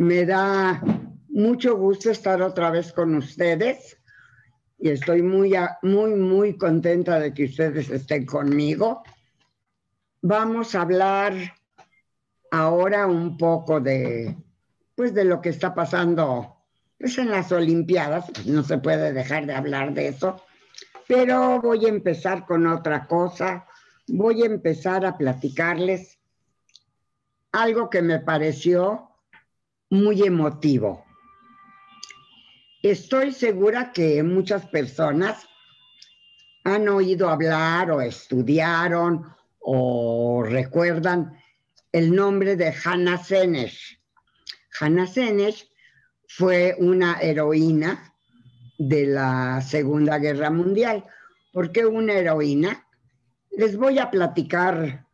Me da mucho gusto estar otra vez con ustedes y estoy muy, muy, muy contenta de que ustedes estén conmigo. Vamos a hablar ahora un poco de, pues, de lo que está pasando pues, en las Olimpiadas. No se puede dejar de hablar de eso, pero voy a empezar con otra cosa. Voy a empezar a platicarles algo que me pareció muy emotivo. Estoy segura que muchas personas han oído hablar o estudiaron o recuerdan el nombre de Hannah Senesh. Hannah Senesh fue una heroína de la Segunda Guerra Mundial. ¿Por qué una heroína? Les voy a platicar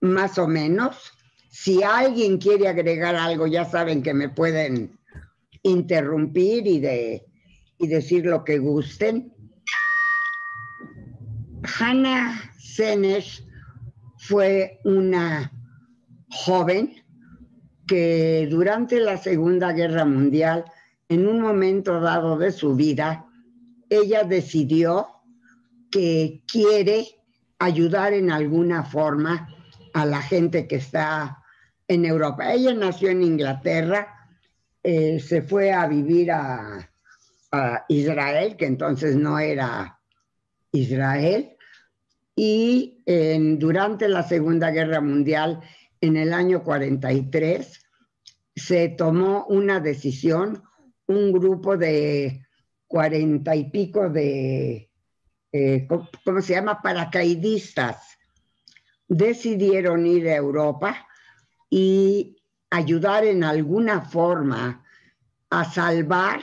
más o menos. Si alguien quiere agregar algo, ya saben que me pueden interrumpir y, de, y decir lo que gusten. Hannah Senesh fue una joven que durante la Segunda Guerra Mundial, en un momento dado de su vida, ella decidió que quiere ayudar en alguna forma a la gente que está en Europa. Ella nació en Inglaterra, eh, se fue a vivir a, Israel, que entonces no era Israel, y durante la Segunda Guerra Mundial, en el año 43, se tomó una decisión, un grupo de cuarenta y pico de, eh, ¿cómo se llama?, paracaidistas, decidieron ir a Europa y ayudar en alguna forma a salvar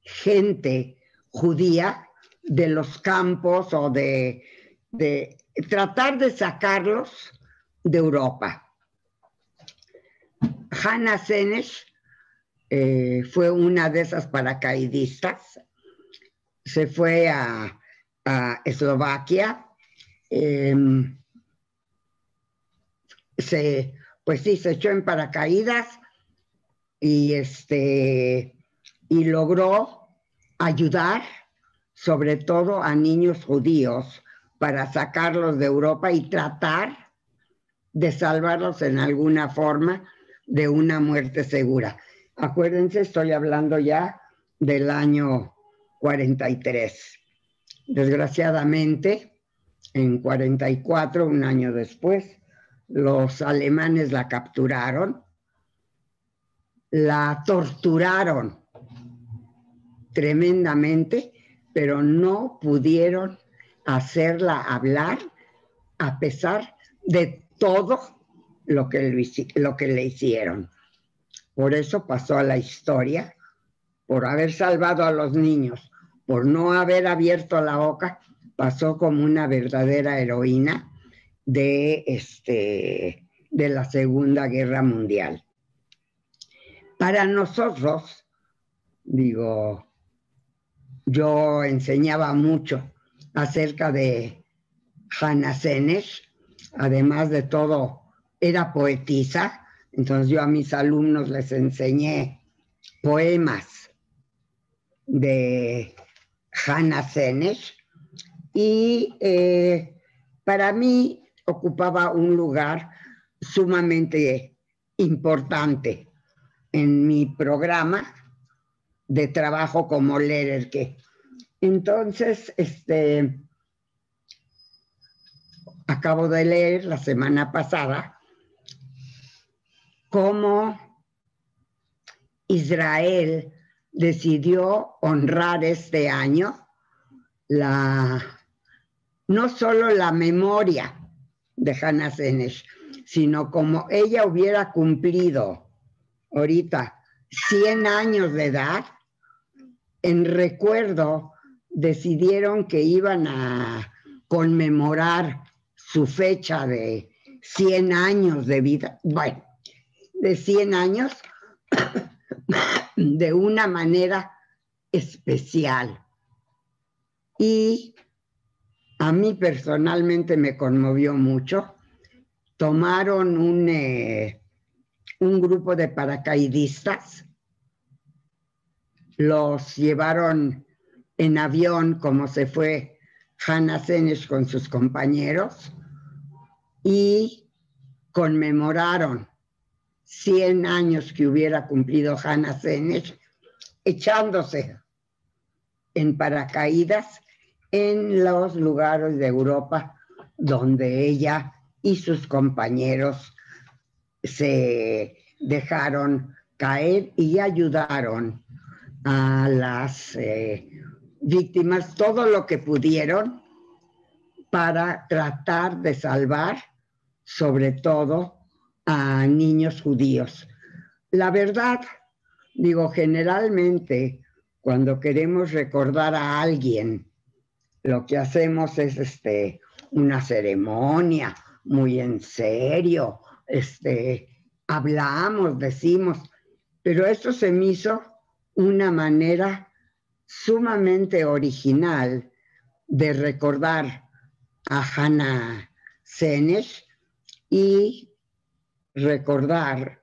gente judía de los campos o de, tratar de sacarlos de Europa. Hannah Senesh eh, fue una de esas paracaidistas, se fue a, Eslovaquia, em, se pues sí, se echó en paracaídas y, este, y logró ayudar sobre todo a niños judíos para sacarlos de Europa y tratar de salvarlos en alguna forma de una muerte segura. Acuérdense, estoy hablando ya del año 43. Desgraciadamente, en 44, un año después, los alemanes la capturaron, la torturaron tremendamente, pero no pudieron hacerla hablar a pesar de todo lo que, lo que le hicieron. Por eso pasó a la historia, por haber salvado a los niños, por no haber abierto la boca, pasó como una verdadera heroína de, este, de la Segunda Guerra Mundial. Para nosotros, digo, yo enseñaba mucho acerca de Hannah Senesh, además de todo, era poetisa, entonces yo a mis alumnos les enseñé poemas de Hannah Senesh y eh, para mí ocupaba un lugar sumamente importante en mi programa de trabajo como leer que entonces este acabo de leer la semana pasada cómo Israel decidió honrar este año la no solo la memoria de Hannah Senesh, sino como ella hubiera cumplido ahorita 100 años de edad, en recuerdo decidieron que iban a conmemorar su fecha de 100 años de vida, bueno, de 100 años, de una manera especial. Y a mí personalmente me conmovió mucho. Tomaron un, eh, un grupo de paracaidistas. Los llevaron en avión como se fue Hannah Senesh con sus compañeros y conmemoraron 100 años que hubiera cumplido Hannah Senesh echándose en paracaídas en los lugares de Europa donde ella y sus compañeros se dejaron caer y ayudaron a las eh, víctimas todo lo que pudieron para tratar de salvar sobre todo a niños judíos. La verdad, digo, generalmente cuando queremos recordar a alguien, lo que hacemos es este, una ceremonia muy en serio, este, hablamos, decimos, pero esto se me hizo una manera sumamente original de recordar a Hannah Senesh y recordar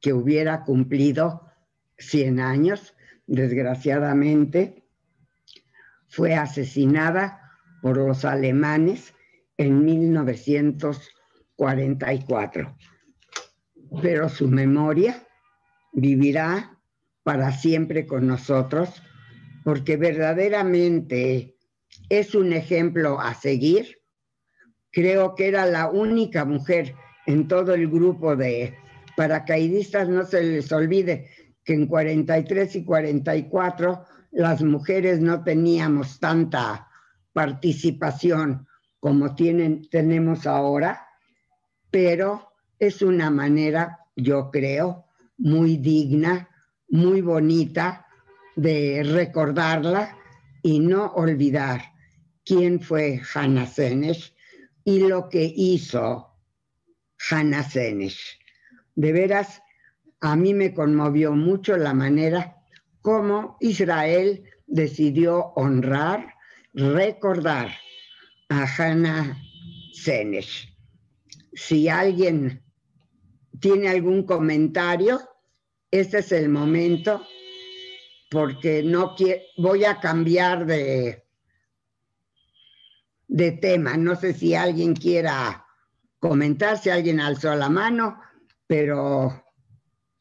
que hubiera cumplido 100 años, desgraciadamente, fue asesinada por los alemanes en 1944. Pero su memoria vivirá para siempre con nosotros porque verdaderamente es un ejemplo a seguir. Creo que era la única mujer en todo el grupo de paracaidistas, no se les olvide que en 43 y 44 las mujeres no teníamos tanta participación como tienen, tenemos ahora, pero es una manera, yo creo, muy digna, muy bonita de recordarla y no olvidar quién fue Hannah Senesh y lo que hizo Hannah Senesh. De veras, a mí me conmovió mucho la manera como Israel decidió honrar, recordar a Hannah Senesh. Si alguien tiene algún comentario, este es el momento porque no voy a cambiar de, de tema. No sé si alguien quiera comentar, si alguien alzó la mano, pero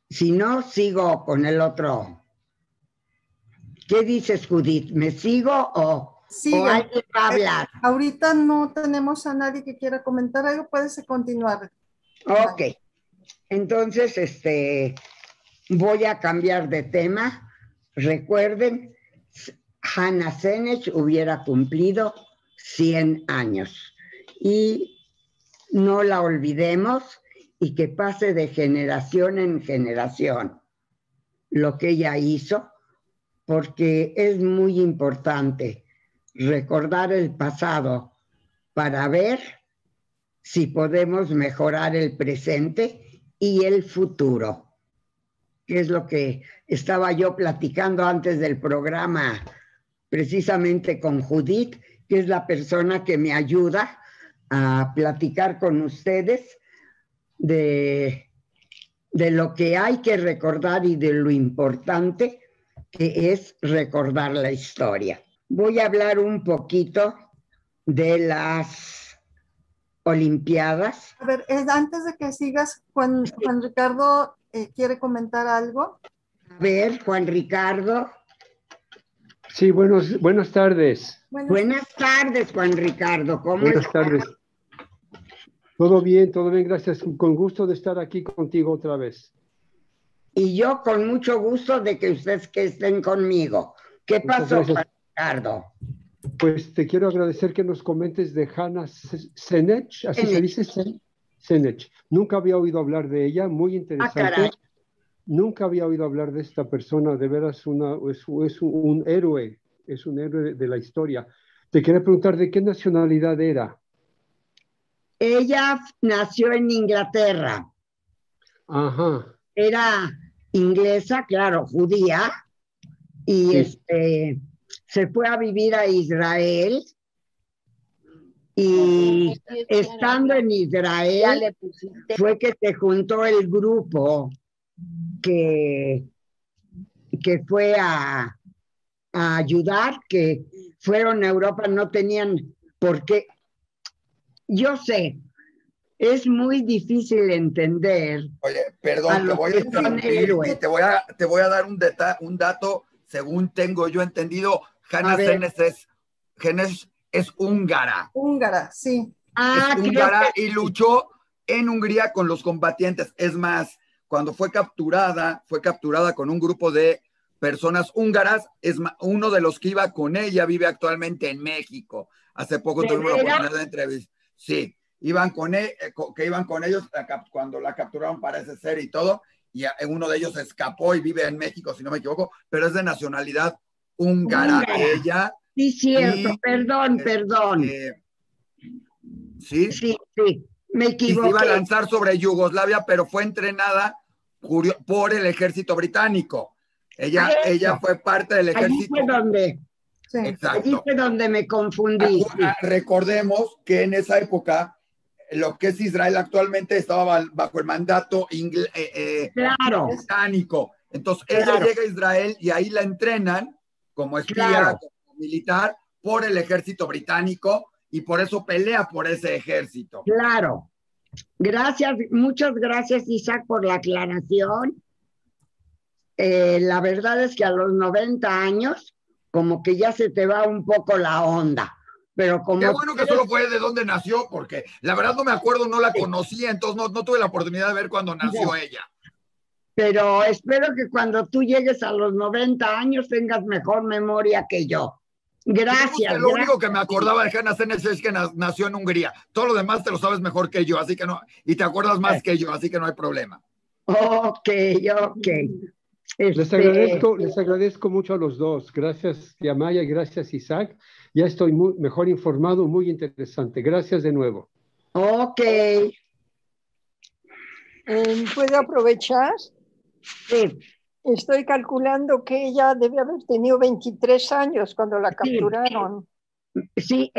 si no, sigo con el otro. ¿Qué dices, Judith? ¿Me sigo o, alguien va a hablar? Eh, ahorita no tenemos a nadie que quiera comentar algo, puedes continuar. Ok, entonces este, voy a cambiar de tema Recuerden, Hannah Senech hubiera cumplido 100 años y no la olvidemos y que pase de generación en generación lo que ella hizo, porque es muy importante recordar el pasado para ver si podemos mejorar el presente y el futuro que es lo que estaba yo platicando antes del programa, precisamente con Judith, que es la persona que me ayuda a platicar con ustedes de, de lo que hay que recordar y de lo importante que es recordar la historia. Voy a hablar un poquito de las Olimpiadas. A ver, antes de que sigas, Juan, Juan Ricardo, eh, quiere comentar algo. A ver, Juan Ricardo. Sí, buenos, buenas tardes. Buenas, tardes, Juan Ricardo. ¿Cómo buenas tardes. Todo bien, todo bien, gracias. Con gusto de estar aquí contigo otra vez. Y yo con mucho gusto de que ustedes que estén conmigo. ¿Qué pasó, Ricardo? Pues te quiero agradecer que nos comentes de Hannah Senech, así se dice, Senech. Nunca había oído hablar de ella, muy ah, interesante. Nunca había oído hablar de esta persona, de veras una, es, un héroe, es un héroe de la historia. Te quería preguntar de qué nacionalidad era. Ella nació en Inglaterra. Ajá. Era inglesa, claro, judía, y este, se fue a vivir a Israel. Y estando en Israel, fue que se juntó el grupo que, que fue a, a ayudar, que fueron a Europa, no tenían por qué. Yo sé, es muy difícil entender. Oye, perdón, te voy a te voy a, te voy a dar un, un dato, según tengo yo entendido, Hanna Senes es, es húngara. Húngara, sí. Ah, es húngara y luchó en Hungría con los combatientes. Es más, cuando fue capturada, fue capturada con un grupo de personas húngaras. Es uno de los que iba con ella, vive actualmente en México. Hace poco tuvimos la oportunidad de entrevista. Sí, iban con, e, eh, que iban con ellos cuando la capturaron parece ser y todo, y uno de ellos escapó y vive en México, si no me equivoco, pero es de nacionalidad húngara, ella. Sí, cierto, perdón, este, perdón. ¿Sí? Sí, sí, me equivoqué. Y se iba a lanzar sobre Yugoslavia, pero fue entrenada por el ejército británico. Ella, ella fue parte del ejército. Allí fue donde, allí fue donde me confundí. Recordemos que en esa época lo que es Israel actualmente estaba bajo el mandato eh, eh, británico. Entonces ella llega a Israel y ahí la entrenan como espía, como militar por el ejército británico y por eso pelea por ese ejército. Claro. Gracias, muchas gracias Isaac por la aclaración. Eh, la verdad es que a los 90 años como que ya se te va un poco la onda. Pero como Qué bueno que solo fue de dónde nació, porque la verdad no me acuerdo, no la conocía, entonces no, no tuve la oportunidad de ver cuando nació ella. Pero espero que cuando tú llegues a los 90 años tengas mejor memoria que yo. Gracias. Lo único que me acordaba de Hanna Senes es que nació en Hungría. Todo lo demás te lo sabes mejor que yo, así que no, y te acuerdas más que yo, así que no hay problema. Ok, ok. Les, este, agradezco, les agradezco mucho a los dos. Gracias, Yamaya, gracias, Isaac. Ya estoy muy, mejor informado, muy interesante. Gracias de nuevo. Ok. Em, ¿Puedo aprovechar? Sí. Estoy calculando que ella debe haber tenido 23 años cuando la capturaron. Sí,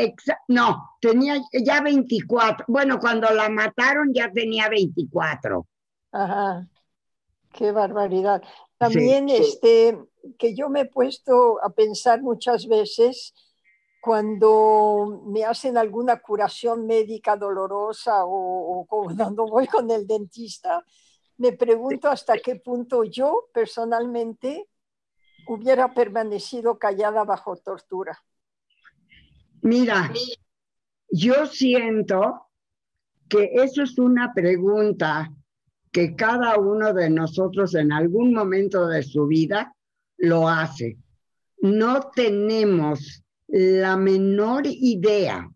no, tenía ya 24. Bueno, cuando la mataron ya tenía 24. Ajá, qué barbaridad. También este, que yo me he puesto a pensar muchas veces cuando me hacen alguna curación médica dolorosa o, cuando voy con el dentista, me pregunto hasta qué punto yo personalmente hubiera permanecido callada bajo tortura. Mira, yo siento que eso es una pregunta que cada uno de nosotros en algún momento de su vida lo hace. No tenemos la menor idea,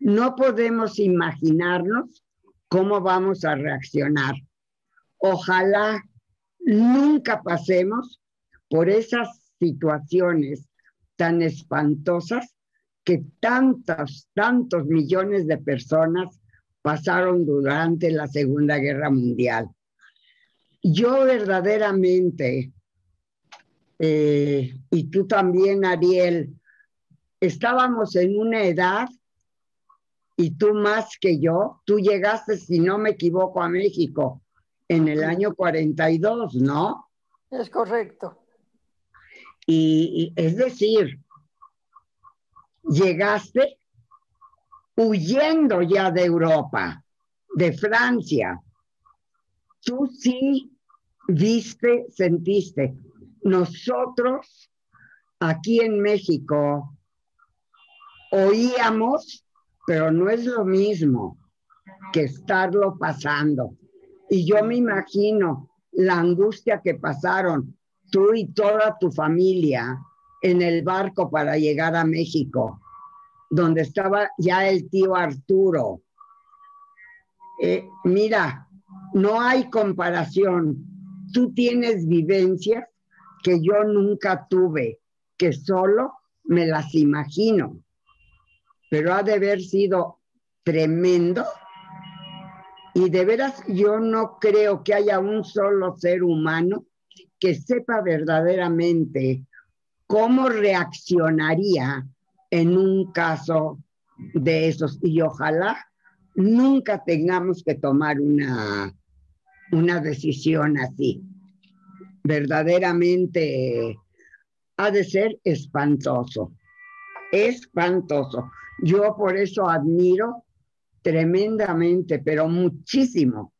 no podemos imaginarnos cómo vamos a reaccionar. Ojalá nunca pasemos por esas situaciones tan espantosas que tantos, tantos millones de personas pasaron durante la Segunda Guerra Mundial yo verdaderamente, eh, y tú también, Ariel, estábamos en una edad, y tú más que yo, tú llegaste, si no me equivoco, a México en el año 42, ¿no? Es correcto. y es decir, llegaste huyendo ya de Europa, de Francia. Tú sí viste, sentiste. Nosotros aquí en México oíamos, pero no es lo mismo que estarlo pasando. Y yo me imagino la angustia que pasaron tú y toda tu familia en el barco para llegar a México, donde estaba ya el tío Arturo. Eh, mira, no hay comparación tú tienes vivencias que yo nunca tuve, que solo me las imagino, pero ha de haber sido tremendo. Y de veras yo no creo que haya un solo ser humano que sepa verdaderamente cómo reaccionaría en un caso de esos y ojalá nunca tengamos que tomar una, una decisión así. Verdaderamente ha de ser espantoso, espantoso. Yo por eso admiro tremendamente, pero muchísimo,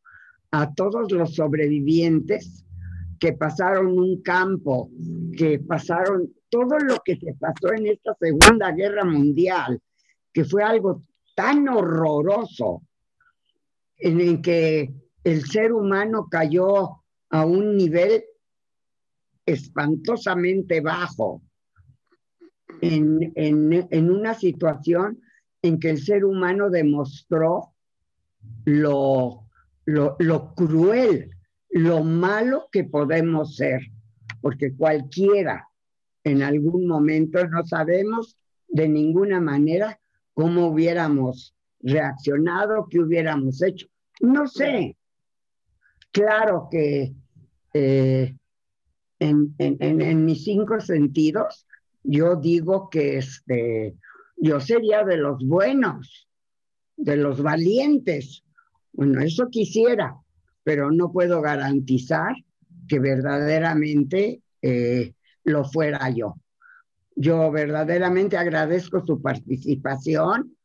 a todos los sobrevivientes que pasaron un campo, que pasaron todo lo que se pasó en esta Segunda Guerra Mundial, que fue algo tan horroroso, en el que el ser humano cayó a un nivel espantosamente bajo, en, en una situación en que el ser humano demostró lo, lo, cruel, lo malo que podemos ser, porque cualquiera en algún momento no sabemos de ninguna manera cómo hubiéramos reaccionado, qué hubiéramos hecho. No sé. Claro que eh, en, en, mis cinco sentidos, yo digo que este, yo sería de los buenos, de los valientes. Bueno, eso quisiera, pero no puedo garantizar que verdaderamente eh, lo fuera yo. Yo verdaderamente agradezco su participación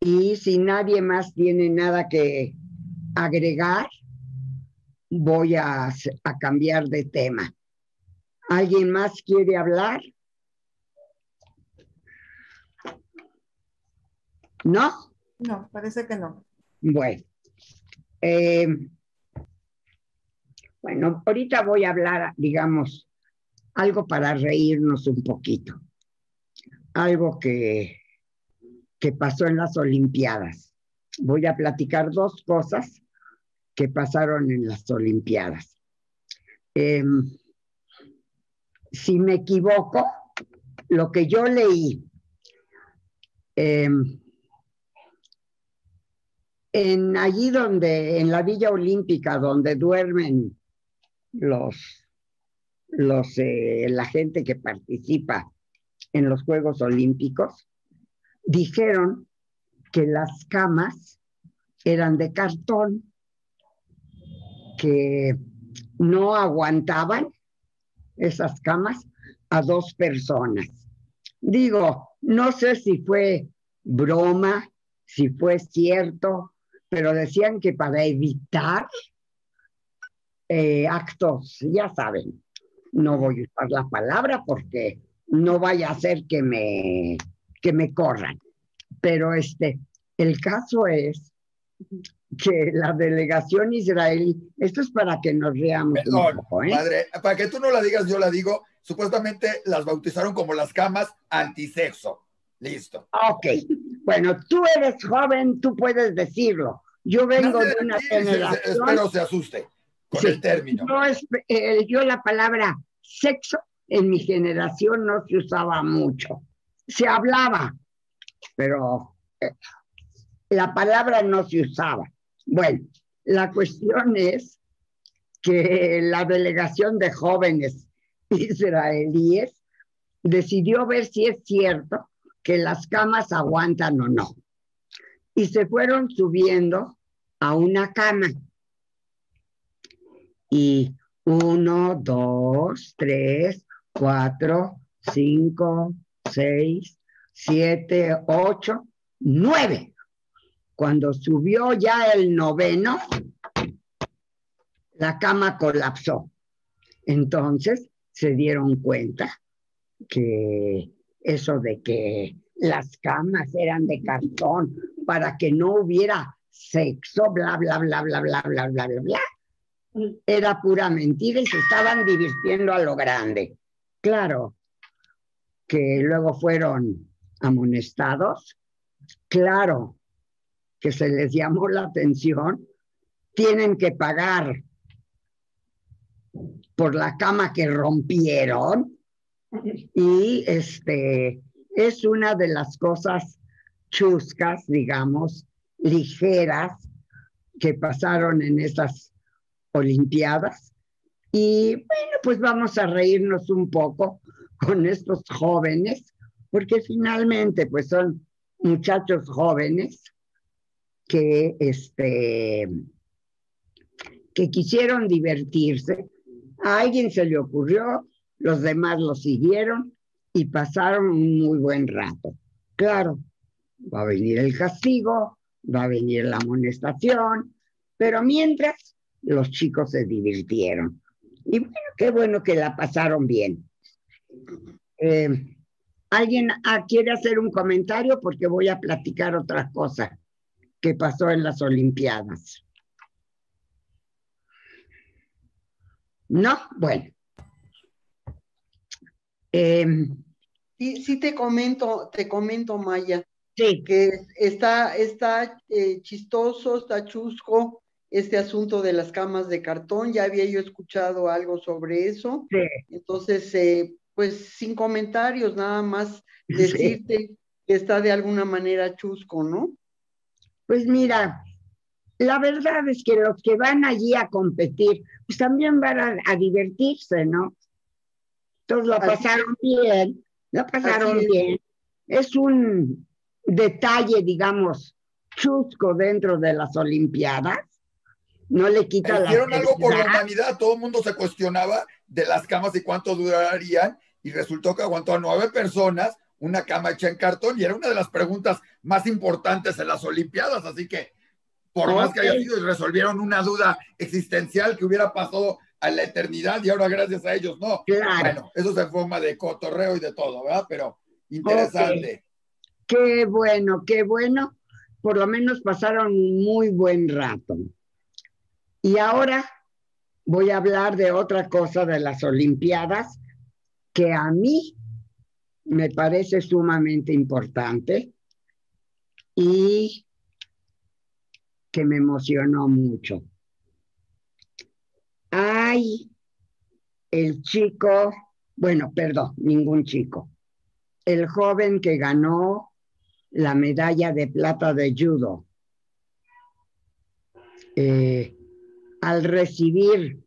y si nadie más tiene nada que agregar, voy a, a cambiar de tema. ¿Alguien más quiere hablar? ¿No? No, parece que no. Bueno. Eh, bueno, ahorita voy a hablar, digamos, algo para reírnos un poquito. Algo que, que pasó en las Olimpiadas. Voy a platicar dos cosas que pasaron en las Olimpiadas. Em, si me equivoco, lo que yo leí em, en allí donde, en la Villa Olímpica, donde duermen los, los, eh, la gente que participa en los Juegos Olímpicos, dijeron que las camas eran de cartón, que no aguantaban esas camas a dos personas. Digo, no sé si fue broma, si fue cierto, pero decían que para evitar eh, actos, ya saben, no voy a usar la palabra porque no vaya a ser que me, que me corran. Pero este, el caso es que la delegación israelí, esto es para que nos veamos un poco, ¿eh? Padre, para que tú no la digas, yo la digo, supuestamente las bautizaron como las camas antisexo. Listo. Ok. Bueno, tú eres joven, tú puedes decirlo. Yo vengo de una generación. Espero se asuste con el término. Eh, yo la palabra sexo en mi generación no se usaba mucho. Se hablaba, pero eh, la palabra no se usaba. Bueno, la cuestión es que la delegación de jóvenes israelíes decidió ver si es cierto que las camas aguantan o no y se fueron subiendo a una cama. Y uno, dos, tres, cuatro, cinco, seis, siete, ocho, nueve. Cuando subió ya el noveno, la cama colapsó. Entonces se dieron cuenta que eso de que las camas eran de cartón para que no hubiera sexo, bla, bla, bla, bla, bla, bla, bla, bla, bla. Era pura mentira y se estaban divirtiendo a lo grande. Claro que luego fueron amonestados, claro que se les llamó la atención, tienen que pagar por la cama que rompieron y este es una de las cosas chuscas, digamos, ligeras que pasaron en esas Olimpiadas. Y bueno, pues vamos a reírnos un poco con estos jóvenes, porque finalmente pues son muchachos jóvenes que, este, que quisieron divertirse. A alguien se le ocurrió, los demás lo siguieron y pasaron un muy buen rato. Claro, va a venir el castigo, va a venir la amonestación, pero mientras los chicos se divirtieron. Y bueno, qué bueno que la pasaron bien. Eh, ¿Alguien ah, quiere hacer un comentario? Porque voy a platicar otra cosa que pasó en las Olimpiadas. ¿No? Bueno. Em, sí, sí te comento, te comento, Maya. Sí. Que está, está eh, chistoso, está chusco este asunto de las camas de cartón. Ya había yo escuchado algo sobre eso. Sí. Entonces, eh, pues sin comentarios, nada más decirte que está de alguna manera chusco, ¿no? Pues mira, la verdad es que los que van allí a competir, pues también van a, divertirse, ¿no? Todos lo pasaron bien, lo pasaron bien. Es un detalle, digamos, chusco dentro de las Olimpiadas. No le quita la. Hicieron algo por la humanidad, todo el mundo se cuestionaba de las camas y cuánto durarían, y resultó que aguantó a nueve personas una cama hecha en cartón y era una de las preguntas más importantes en las Olimpiadas, así que por más que haya sido, resolvieron una duda existencial que hubiera pasado a la eternidad y ahora gracias a ellos no. Bueno, eso se forma de cotorreo y de todo, ¿verdad? Pero interesante. Qué bueno, qué bueno. Por lo menos pasaron un muy buen rato. Y ahora voy a hablar de otra cosa de las Olimpiadas que a mí me parece sumamente importante y que me emocionó mucho. Hay el chico, bueno, perdón, ningún chico, el joven que ganó la medalla de plata de judo. Eh, al recibir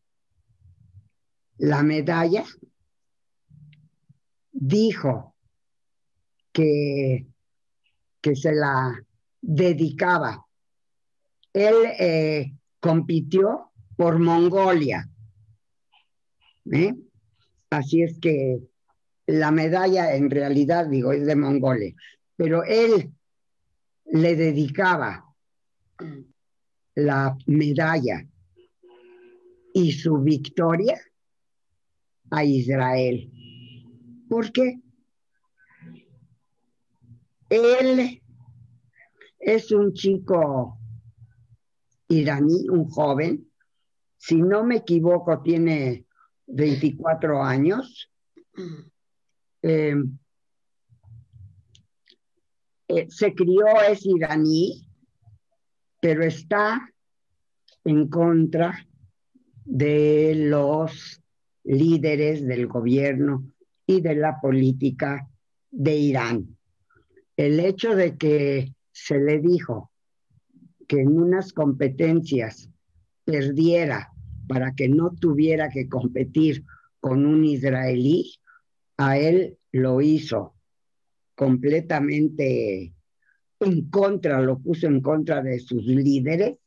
la medalla, dijo que, que se la dedicaba. Él eh, compitió por Mongolia. ¿eh? Así es que la medalla en realidad, digo, es de Mongolia, pero él le dedicaba la medalla y su victoria a Israel. ¿Por qué? Él es un chico iraní, un joven, si no me equivoco, tiene 24 años. Em, eh, se crió, es iraní, pero está en contra de los líderes del gobierno y de la política de Irán. El hecho de que se le dijo que en unas competencias perdiera para que no tuviera que competir con un israelí, a él lo hizo completamente en contra, lo puso en contra de sus líderes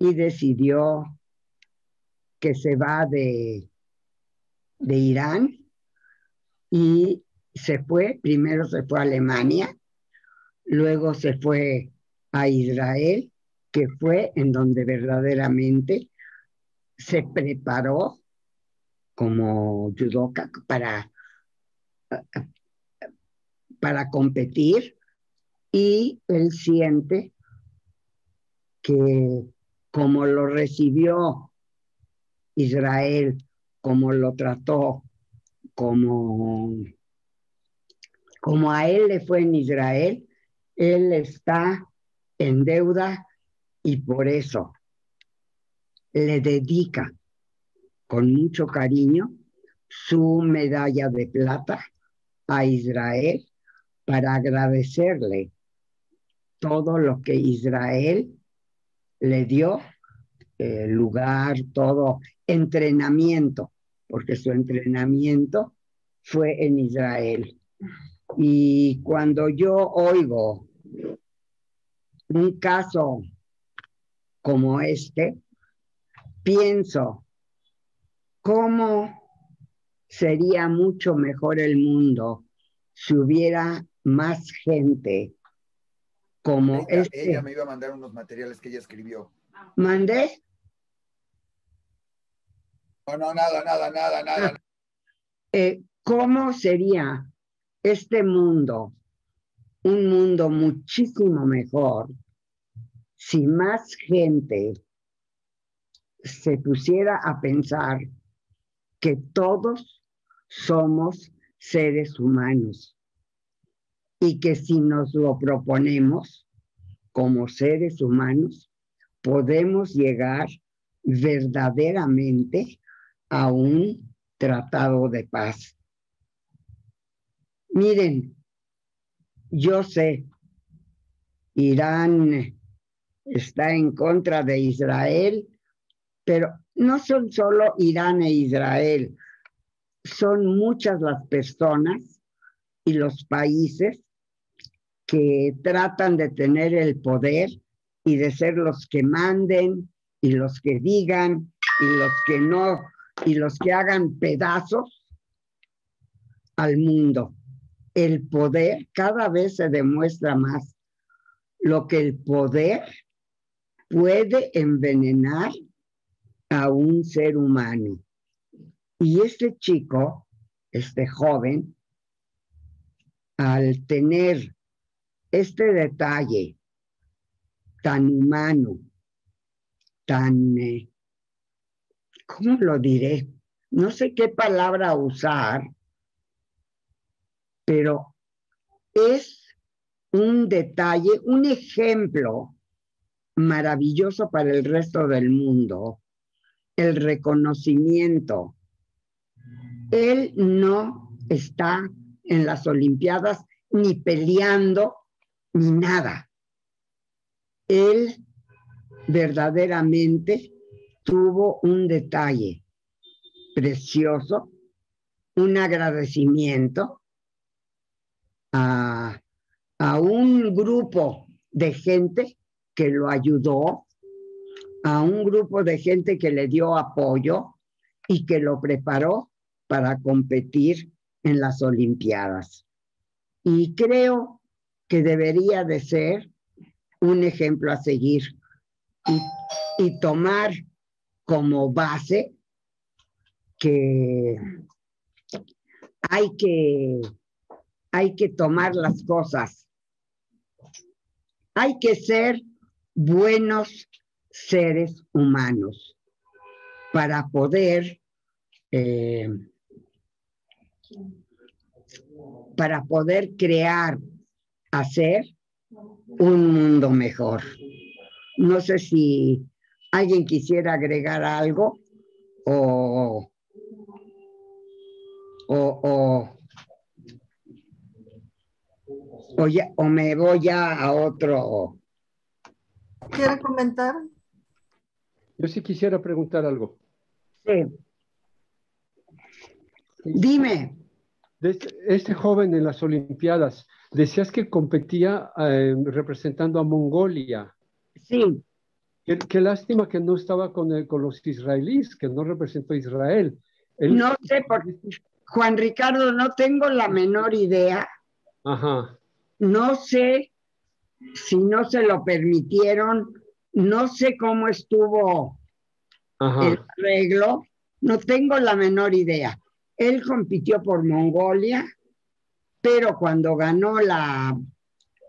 y decidió que se va de, de Irán y se fue, primero se fue a Alemania, luego se fue a Israel, que fue en donde verdaderamente se preparó como judoka para, para competir y él siente que como lo recibió Israel, como lo trató como, como a él le fue en Israel, él está en deuda y por eso le dedica con mucho cariño su medalla de plata a Israel para agradecerle todo lo que Israel le dio, eh, lugar, todo entrenamiento porque su entrenamiento fue en Israel. Y cuando yo oigo un caso como este, pienso cómo sería mucho mejor el mundo si hubiera más gente como ella, este. Ella me iba a mandar unos materiales que ella escribió. ¿Mandé? No, no, nada, nada, nada, nada. Ah. Eh, ¿Cómo sería este mundo un mundo muchísimo mejor si más gente se pusiera a pensar que todos somos seres humanos y que si nos lo proponemos como seres humanos, podemos llegar verdaderamente a un tratado de paz. Miren, yo sé, Irán está en contra de Israel, pero no son solo Irán e Israel, son muchas las personas y los países que tratan de tener el poder y de ser los que manden y los que digan y los que no y los que hagan pedazos al mundo. El poder cada vez se demuestra más lo que el poder puede envenenar a un ser humano. Y este chico, este joven, al tener este detalle tan humano, tan, eh, ¿cómo lo diré? No sé qué palabra usar, pero es un detalle, un ejemplo maravilloso para el resto del mundo, el reconocimiento. Él no está en las Olimpiadas ni peleando ni nada. Él verdaderamente tuvo un detalle precioso, un agradecimiento a, a un grupo de gente que lo ayudó, a un grupo de gente que le dio apoyo y que lo preparó para competir en las Olimpiadas. Y creo que debería de ser un ejemplo a seguir y, tomar como base que hay que hay que tomar las cosas. Hay que ser buenos seres humanos para poder eh, para poder crear, hacer un mundo mejor. No sé si alguien quisiera agregar algo o, o, o, o, ya, o me voy ya a otro. ¿Quiere comentar? Yo sí quisiera preguntar algo. Sí. Dime. Este, este, joven en las Olimpiadas, decías que competía eh, representando a Mongolia. Sí. Qué, qué, lástima que no estaba con, el, con los israelíes, que no representó a Israel. Él... No sé, por, Juan Ricardo, no tengo la menor idea. Ajá. No sé si no se lo permitieron, no sé cómo estuvo Ajá. el arreglo, no tengo la menor idea. Él compitió por Mongolia, pero cuando ganó la,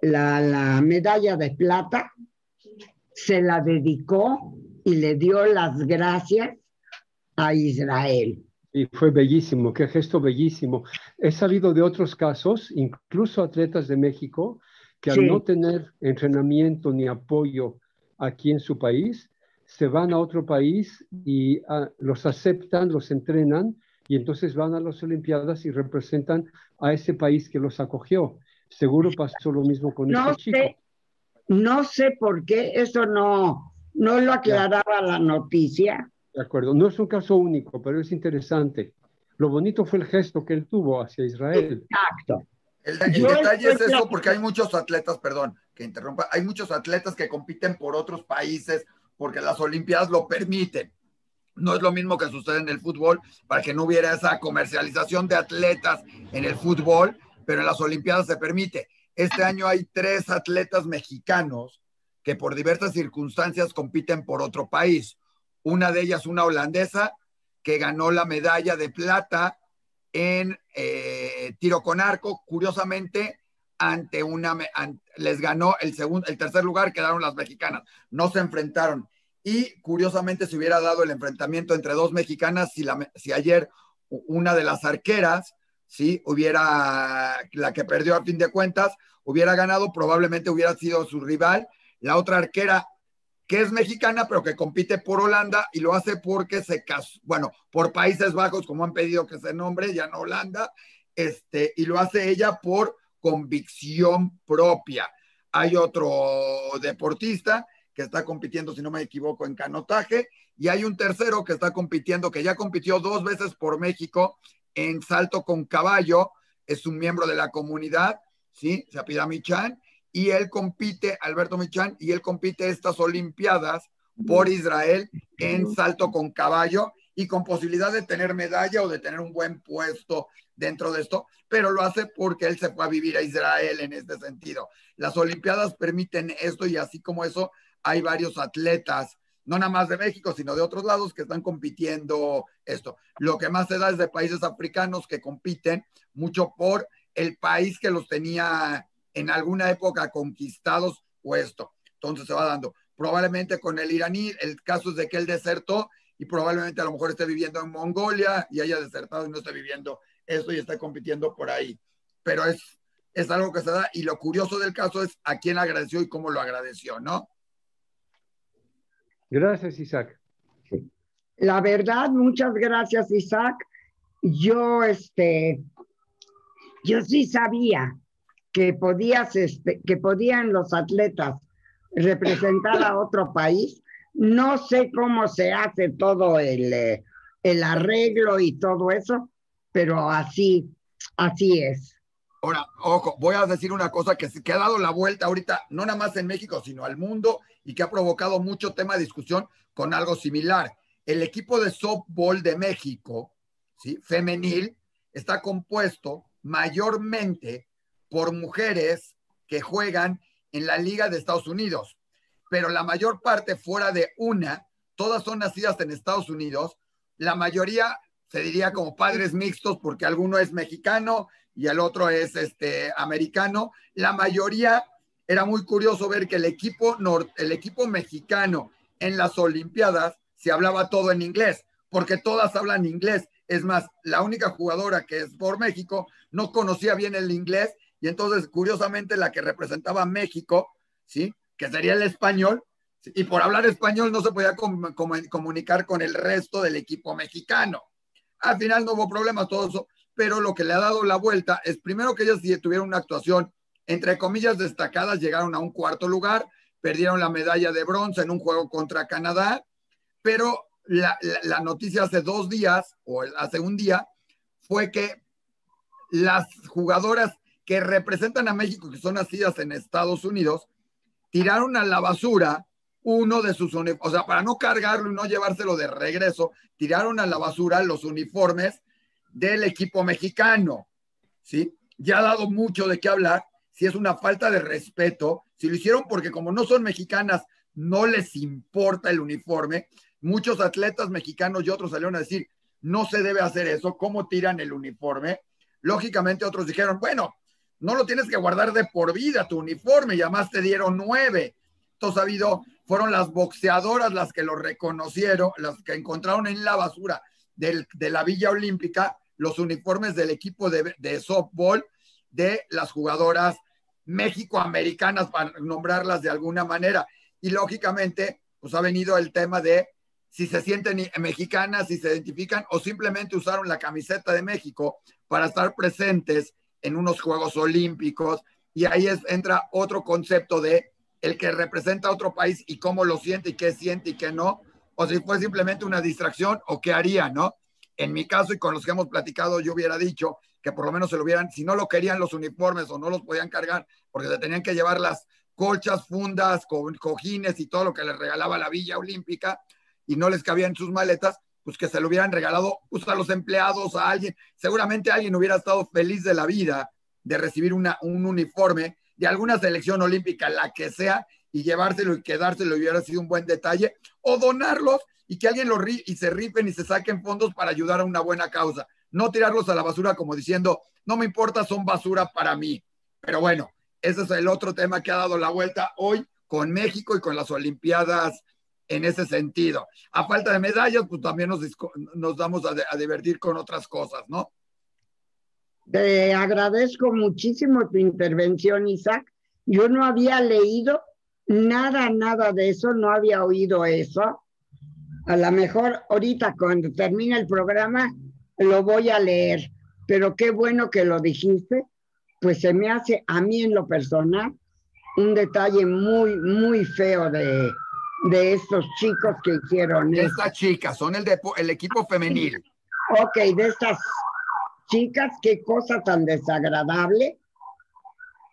la, la, medalla de plata, se la dedicó y le dio las gracias a Israel. Y fue bellísimo, qué gesto bellísimo. He sabido de otros casos, incluso atletas de México, que al sí. no tener entrenamiento ni apoyo aquí en su país, se van a otro país y uh, los aceptan, los entrenan y entonces van a las Olimpiadas y representan a ese país que los acogió. Seguro pasó lo mismo con no este chico. Sé, no sé por qué, eso no, no lo aclaraba la noticia. De acuerdo, no es un caso único, pero es interesante. Lo bonito fue el gesto que él tuvo hacia Israel. Exacto. El, el detalle es eso porque hay muchos atletas, perdón, que interrumpa, hay muchos atletas que compiten por otros países porque las Olimpiadas lo permiten. No es lo mismo que sucede en el fútbol, para que no hubiera esa comercialización de atletas en el fútbol, pero en las Olimpiadas se permite. Este año hay tres atletas mexicanos que por diversas circunstancias compiten por otro país. Una de ellas, una holandesa, que ganó la medalla de plata en eh, tiro con arco. Curiosamente, ante una, les ganó el segundo, el tercer lugar quedaron las mexicanas. No se enfrentaron. Y curiosamente se hubiera dado el enfrentamiento entre dos mexicanas si, la, si ayer una de las arqueras, si hubiera, la que perdió a fin de cuentas, hubiera ganado, probablemente hubiera sido su rival. La otra arquera, que es mexicana, pero que compite por Holanda y lo hace porque se casó, bueno, por Países Bajos, como han pedido que se nombre, ya no Holanda, este, y lo hace ella por convicción propia. Hay otro deportista que está compitiendo, si no me equivoco, en canotaje, y hay un tercero que está compitiendo, que ya compitió dos veces por México en salto con caballo, es un miembro de la comunidad, ¿sí? Se apida Michan, y él compite, Alberto Michan, y él compite estas Olimpiadas por Israel en salto con caballo y con posibilidad de tener medalla o de tener un buen puesto dentro de esto, pero lo hace porque él se fue a vivir a Israel en este sentido. Las Olimpiadas permiten esto y así como eso, hay varios atletas, no nada más de México, sino de otros lados que están compitiendo esto. Lo que más se da es de países africanos que compiten mucho por el país que los tenía en alguna época conquistados o esto. Entonces se va dando. Probablemente con el iraní, el caso es de que él desertó y probablemente a lo mejor esté viviendo en Mongolia y haya desertado y no esté viviendo esto y está compitiendo por ahí. Pero es, es algo que se da y lo curioso del caso es a quién agradeció y cómo lo agradeció, ¿no? Gracias, Isaac. La verdad, muchas gracias, Isaac. Yo, este, yo sí sabía que podías, este, que podían los atletas representar a otro país. No sé cómo se hace todo el, eh, el arreglo y todo eso, pero así, así es. Ahora, ojo, voy a decir una cosa que, que ha dado la vuelta ahorita, no nada más en México, sino al mundo y que ha provocado mucho tema de discusión con algo similar. El equipo de softball de México, ¿sí? femenil, está compuesto mayormente por mujeres que juegan en la Liga de Estados Unidos, pero la mayor parte fuera de una, todas son nacidas en Estados Unidos, la mayoría se diría como padres mixtos porque alguno es mexicano y el otro es este, americano. La mayoría era muy curioso ver que el equipo, el equipo mexicano en las Olimpiadas se hablaba todo en inglés, porque todas hablan inglés. Es más, la única jugadora que es por México no conocía bien el inglés y entonces, curiosamente, la que representaba a México, ¿sí? Que sería el español, y por hablar español no se podía comunicar con el resto del equipo mexicano. Al final no hubo problemas, todo eso pero lo que le ha dado la vuelta es primero que ellas tuvieron una actuación entre comillas destacadas, llegaron a un cuarto lugar, perdieron la medalla de bronce en un juego contra Canadá, pero la, noticia hace dos días o hace un día fue que las jugadoras que representan a México, que son nacidas en Estados Unidos, tiraron a la basura uno de sus uniformes, o sea, para no cargarlo y no llevárselo de regreso, tiraron a la basura los uniformes del equipo mexicano, ¿sí? Ya ha dado mucho de qué hablar, si es una falta de respeto, si lo hicieron porque como no son mexicanas, no les importa el uniforme, muchos atletas mexicanos y otros salieron a decir, no se debe hacer eso, ¿cómo tiran el uniforme? Lógicamente otros dijeron, bueno, no lo tienes que guardar de por vida tu uniforme, y además te dieron nueve. Entonces ha habido, fueron las boxeadoras las que lo reconocieron, las que encontraron en la basura de la Villa Olímpica los uniformes del equipo de, de softball de las jugadoras México-americanas, para nombrarlas de alguna manera. Y lógicamente, pues ha venido el tema de si se sienten mexicanas, si se identifican o simplemente usaron la camiseta de México para estar presentes en unos Juegos Olímpicos. Y ahí es, entra otro concepto de el que representa a otro país y cómo lo siente y qué siente y qué no, o si fue simplemente una distracción o qué haría, ¿no? En mi caso y con los que hemos platicado, yo hubiera dicho que por lo menos se lo hubieran, si no lo querían los uniformes o no los podían cargar porque se tenían que llevar las colchas, fundas, cojines y todo lo que les regalaba la Villa Olímpica y no les cabía en sus maletas, pues que se lo hubieran regalado pues, a los empleados, a alguien. Seguramente alguien hubiera estado feliz de la vida de recibir una, un uniforme de alguna selección olímpica, la que sea, y llevárselo y quedárselo hubiera sido un buen detalle, o donarlos y que alguien los y se rifen y se saquen fondos para ayudar a una buena causa. No tirarlos a la basura como diciendo, no me importa, son basura para mí. Pero bueno, ese es el otro tema que ha dado la vuelta hoy con México y con las Olimpiadas en ese sentido. A falta de medallas, pues también nos, nos damos a, divertir con otras cosas, ¿no? Te agradezco muchísimo tu intervención, Isaac. Yo no había leído nada, nada de eso, no había oído eso. A lo mejor ahorita cuando termine el programa lo voy a leer, pero qué bueno que lo dijiste, pues se me hace a mí en lo personal un detalle muy, muy feo de, de estos chicos que hicieron. De estas chicas, son el, de, el equipo femenil. Ok, de estas chicas, qué cosa tan desagradable.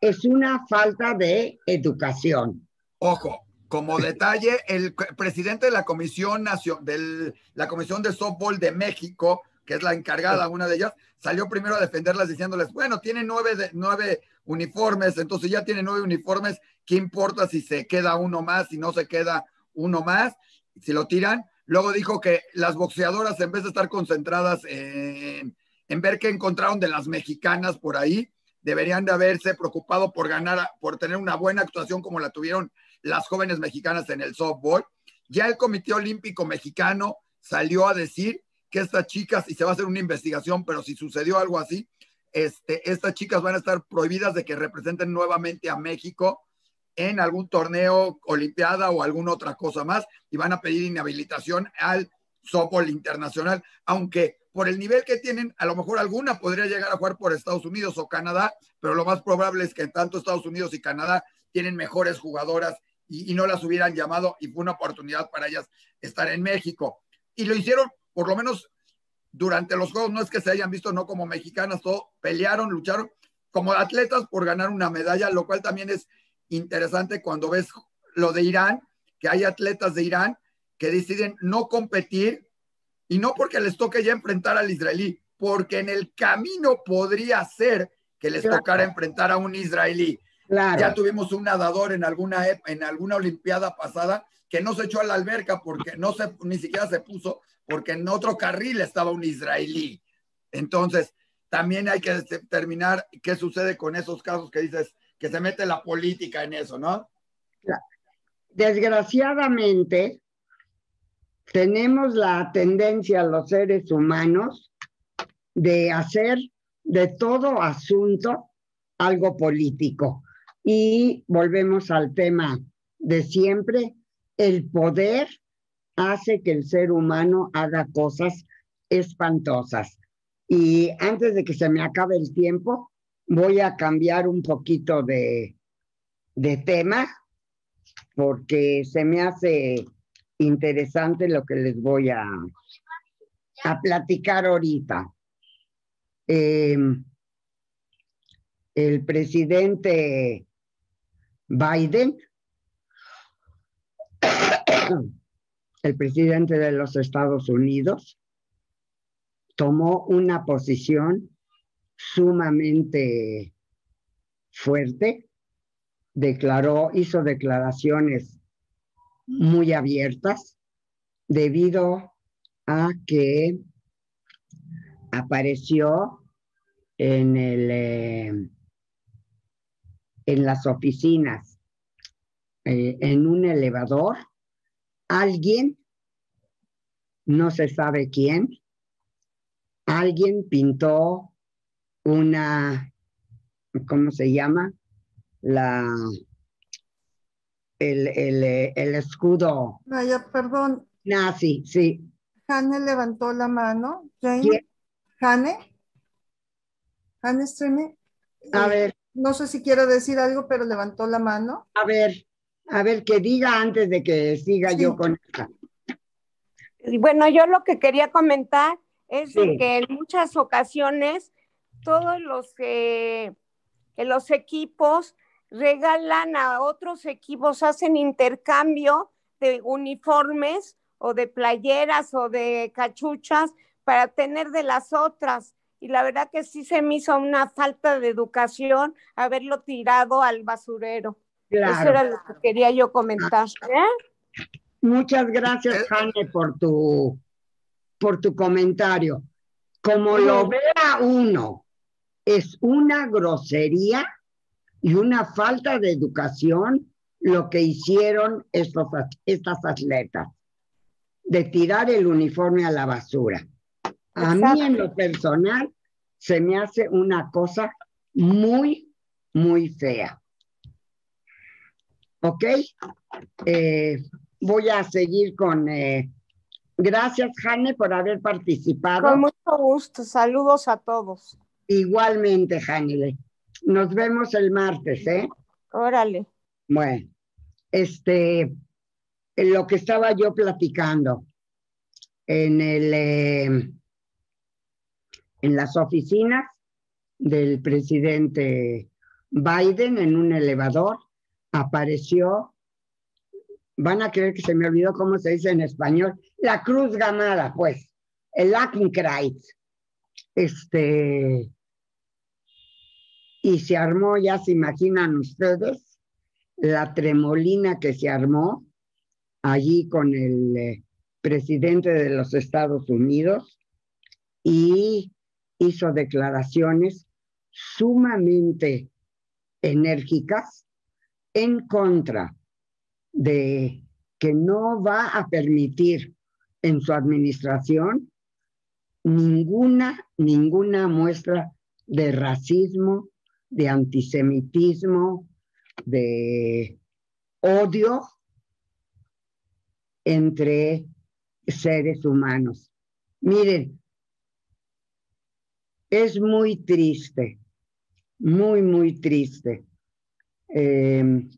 Es una falta de educación. Ojo, como detalle, el presidente de la Comisión, de la Comisión de Softball de México, que es la encargada, una de ellas, salió primero a defenderlas diciéndoles, bueno, tiene nueve, nueve uniformes, entonces ya tiene nueve uniformes, ¿qué importa si se queda uno más, si no se queda uno más, si lo tiran. Luego dijo que las boxeadoras, en vez de estar concentradas en, ver qué encontraron de las mexicanas por ahí, deberían de haberse preocupado por ganar, por tener una buena actuación como la tuvieron las jóvenes mexicanas en el softball. Ya el Comité Olímpico Mexicano salió a decir que estas chicas, y se va a hacer una investigación, pero si sucedió algo así, este, estas chicas van a estar prohibidas de que representen nuevamente a México en algún torneo, olimpiada o alguna otra cosa más y van a pedir inhabilitación al softball internacional, aunque por el nivel que tienen, a lo mejor alguna podría llegar a jugar por Estados Unidos o Canadá, pero lo más probable es que tanto Estados Unidos y Canadá tienen mejores jugadoras y, y no las hubieran llamado y fue una oportunidad para ellas estar en México. Y lo hicieron, por lo menos durante los juegos, no es que se hayan visto no como mexicanas, todo, pelearon, lucharon como atletas por ganar una medalla, lo cual también es interesante cuando ves lo de Irán, que hay atletas de Irán que deciden no competir y no porque les toque ya enfrentar al israelí, porque en el camino podría ser que les tocara enfrentar a un israelí. Ya tuvimos un nadador en alguna, en alguna olimpiada pasada que no se echó a la alberca porque no se, ni siquiera se puso, porque en otro carril estaba un israelí. Entonces, también hay que determinar qué sucede con esos casos que dices, que se mete la política en eso, ¿no? Desgraciadamente, tenemos la tendencia los seres humanos de hacer de todo asunto algo político. Y volvemos al tema de siempre, el poder hace que el ser humano haga cosas espantosas. Y antes de que se me acabe el tiempo, voy a cambiar un poquito de, tema porque se me hace interesante lo que les voy a, a platicar ahorita. Em, el presidente Biden, el presidente de los Estados Unidos, tomó una posición sumamente fuerte, declaró, hizo declaraciones muy abiertas debido a que apareció en el eh, en las oficinas eh, en un elevador alguien no se sabe quién alguien pintó una, ¿cómo se llama? La, el, el, escudo. Vaya, perdón. Nazi, sí. Jane levantó la mano. Jane. Jane. Jane Streamy. A ver. No sé si quiero decir algo, pero levantó la mano. A ver, a ver, que diga antes de que siga yo con esta. Bueno, yo lo que quería comentar es que en muchas ocasiones todos los, los equipos regalan a otros equipos, hacen intercambio de uniformes o de playeras o de cachuchas para tener de las otras. Y la verdad que sí se me hizo una falta de educación haberlo tirado al basurero. Eso era lo que quería yo comentar. ¿eh? Muchas gracias, Jane, por tu, por tu comentario. Como lo vea uno, es una grosería y una falta de educación lo que hicieron estos, estas atletas, de tirar el uniforme a la basura. A mí en lo personal se me hace una cosa muy, muy fea. ¿Ok? Eh, voy a seguir con... Eh, gracias, Jane, por haber participado. Con mucho gusto. Saludos a todos. Igualmente, Jane. Nos vemos el martes, ¿eh? Órale. Bueno, este, lo que estaba yo platicando en el... Eh, en las oficinas del presidente Biden en un elevador apareció, van a creer que se me olvidó cómo se dice en español, la cruz ganada, pues, el Lakenkreuz. Este, y se armó, ya se imaginan ustedes, la tremolina que se armó allí con el eh, presidente de los Estados Unidos y hizo declaraciones sumamente enérgicas en contra de que no va a permitir en su administración ninguna, ninguna muestra de racismo, de antisemitismo, de odio entre seres humanos. Miren, es muy triste, muy, muy triste. Em,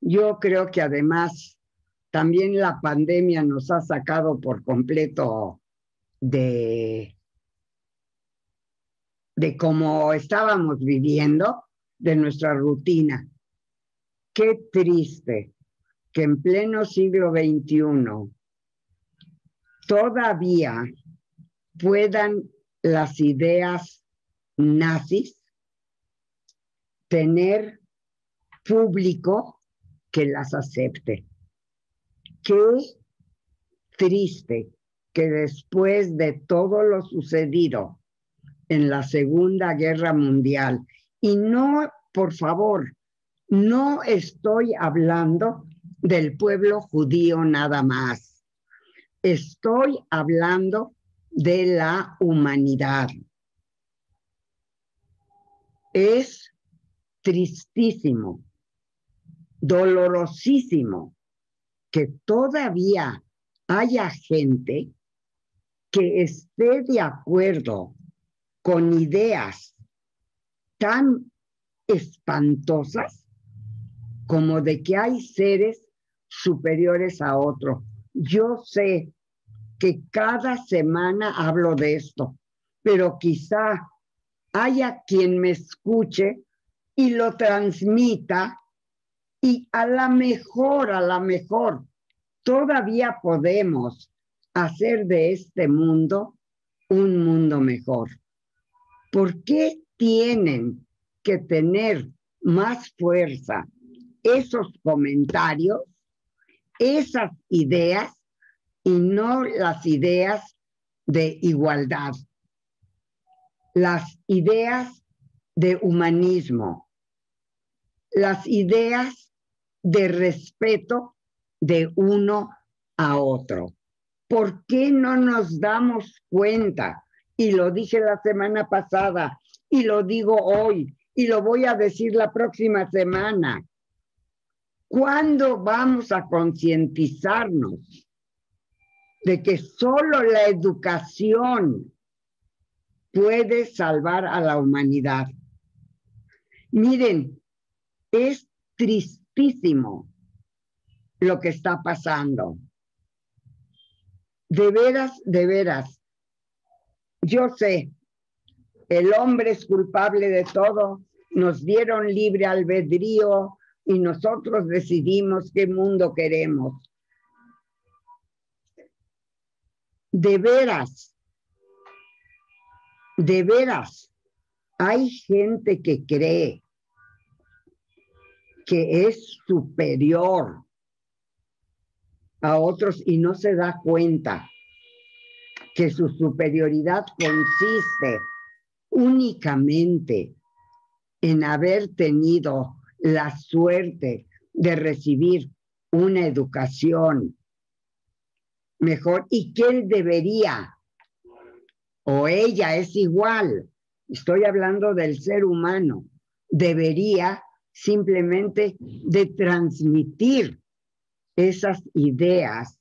yo creo que además también la pandemia nos ha sacado por completo de, de cómo estábamos viviendo, de nuestra rutina. Qué triste que en pleno siglo XXI todavía puedan las ideas nazis, tener público que las acepte. Qué triste que después de todo lo sucedido en la Segunda Guerra Mundial, y no, por favor, no estoy hablando del pueblo judío nada más, estoy hablando de la humanidad. Es tristísimo, dolorosísimo que todavía haya gente que esté de acuerdo con ideas tan espantosas como de que hay seres superiores a otros. Yo sé que cada semana hablo de esto, pero quizá haya quien me escuche y lo transmita y a la mejor, a la mejor, todavía podemos hacer de este mundo un mundo mejor. ¿Por qué tienen que tener más fuerza esos comentarios, esas ideas y no las ideas de igualdad, las ideas de humanismo, las ideas de respeto de uno a otro. ¿Por qué no nos damos cuenta? Y lo dije la semana pasada y lo digo hoy y lo voy a decir la próxima semana. ¿Cuándo vamos a concientizarnos de que solo la educación puede salvar a la humanidad. Miren, es lo que está pasando. De veras, de veras. Yo sé, el hombre es culpable de todo nos dieron libre albedrío y nosotros decidimos qué mundo queremos. De veras, de veras, hay gente que cree que es superior a otros y no se da cuenta que su superioridad consiste únicamente en haber tenido la suerte de recibir una educación mejor y que él debería o ella es igual, estoy hablando del ser humano, debería simplemente de transmitir esas ideas